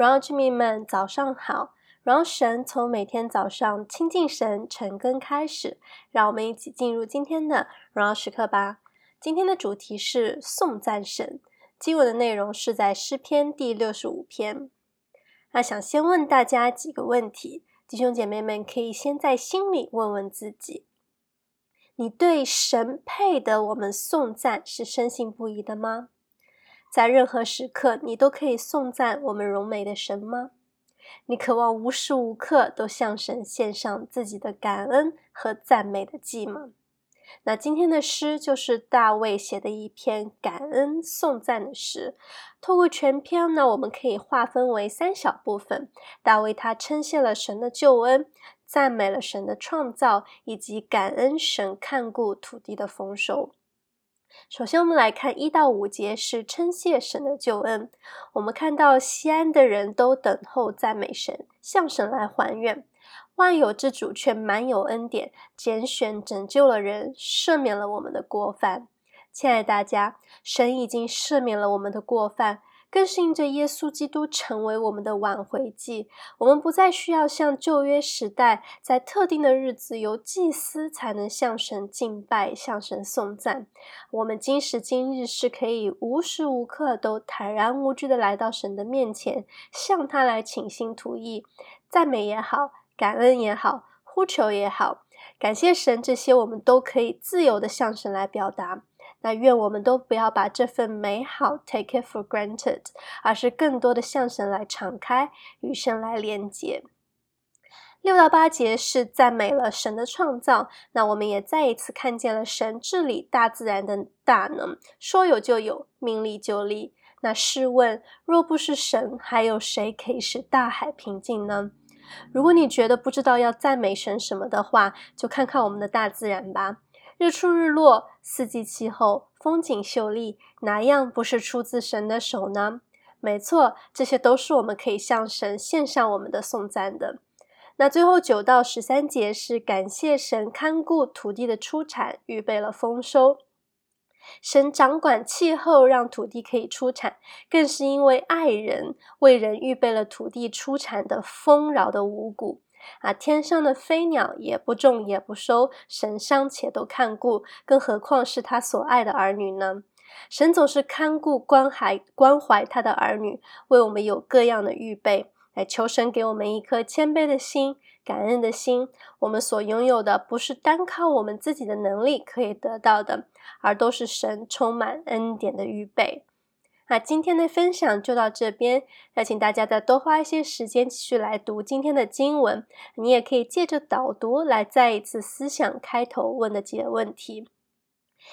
荣耀居民们，早上好！荣耀神从每天早上亲近神、晨更开始，让我们一起进入今天的荣耀时刻吧。今天的主题是颂赞神，经文的内容是在诗篇第六十五篇。那想先问大家几个问题，弟兄姐妹们可以先在心里问问自己：你对神配得我们颂赞是深信不疑的吗？在任何时刻，你都可以颂赞我们荣美的神吗？你渴望无时无刻都向神献上自己的感恩和赞美的祭吗？那今天的诗就是大卫写的一篇感恩颂赞的诗。透过全篇呢，我们可以划分为三小部分。大卫他称谢了神的救恩，赞美了神的创造，以及感恩神看顾土地的丰收。首先，我们来看一到五节，是称谢神的救恩。我们看到西安的人都等候赞美神，向神来还愿。万有之主却满有恩典，拣选拯救了人，赦免了我们的过犯。亲爱的大家，神已经赦免了我们的过犯。更是因着耶稣基督成为我们的挽回祭，我们不再需要像旧约时代，在特定的日子由祭司才能向神敬拜、向神颂赞。我们今时今日是可以无时无刻都坦然无惧的来到神的面前，向他来倾心吐意，赞美也好，感恩也好，呼求也好，感谢神，这些我们都可以自由的向神来表达。那愿我们都不要把这份美好 take it for granted，而是更多的向神来敞开，与神来连接。六到八节是赞美了神的创造，那我们也再一次看见了神治理大自然的大能，说有就有，命立就立。那试问，若不是神，还有谁可以使大海平静呢？如果你觉得不知道要赞美神什么的话，就看看我们的大自然吧。日出日落，四季气候，风景秀丽，哪样不是出自神的手呢？没错，这些都是我们可以向神献上我们的颂赞的。那最后九到十三节是感谢神看顾土地的出产，预备了丰收。神掌管气候，让土地可以出产，更是因为爱人，为人预备了土地出产的丰饶的五谷。啊，天上的飞鸟也不种也不收，神尚且都看顾，更何况是他所爱的儿女呢？神总是看顾关怀关怀他的儿女，为我们有各样的预备。来求神给我们一颗谦卑的心、感恩的心。我们所拥有的不是单靠我们自己的能力可以得到的，而都是神充满恩典的预备。那今天的分享就到这边，邀请大家再多花一些时间继续来读今天的经文。你也可以借着导读来再一次思想开头问的几个问题：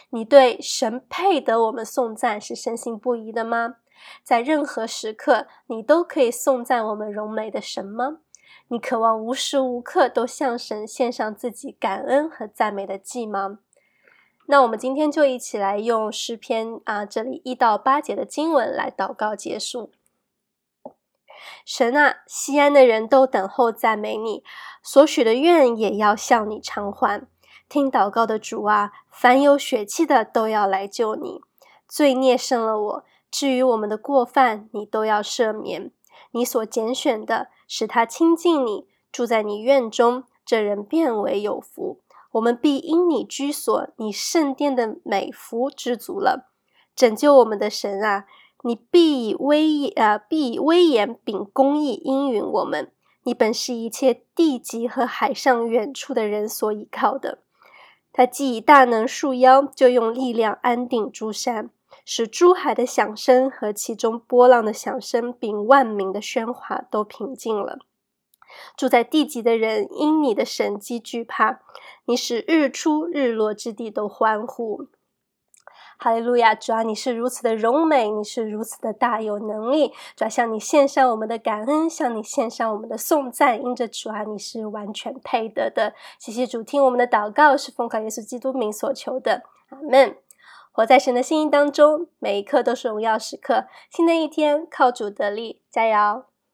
你对神配得我们颂赞是深信不疑的吗？在任何时刻，你都可以颂赞我们荣美的神吗？你渴望无时无刻都向神献上自己感恩和赞美的祭吗？那我们今天就一起来用诗篇啊，这里一到八节的经文来祷告结束。神啊，西安的人都等候赞美你，所许的愿也要向你偿还。听祷告的主啊，凡有血气的都要来救你。罪孽胜了我，至于我们的过犯，你都要赦免。你所拣选的，使他亲近你，住在你院中，这人便为有福。我们必因你居所，你圣殿的美福知足了。拯救我们的神啊，你必以威严啊，必以威严秉公义应允我们。你本是一切地极和海上远处的人所依靠的。他既以大能束腰，就用力量安定诸山，使诸海的响声和其中波浪的响声，并万民的喧哗都平静了。住在地极的人因你的神迹惧怕，你使日出日落之地都欢呼。哈利路亚！主啊，你是如此的荣美，你是如此的大有能力。主啊，向你献上我们的感恩，向你献上我们的颂赞。因着主啊，你是完全配得的。谢谢主，听我们的祷告，是奉靠耶稣基督名所求的。阿门。活在神的心意当中，每一刻都是荣耀时刻。新的一天，靠主得力，加油！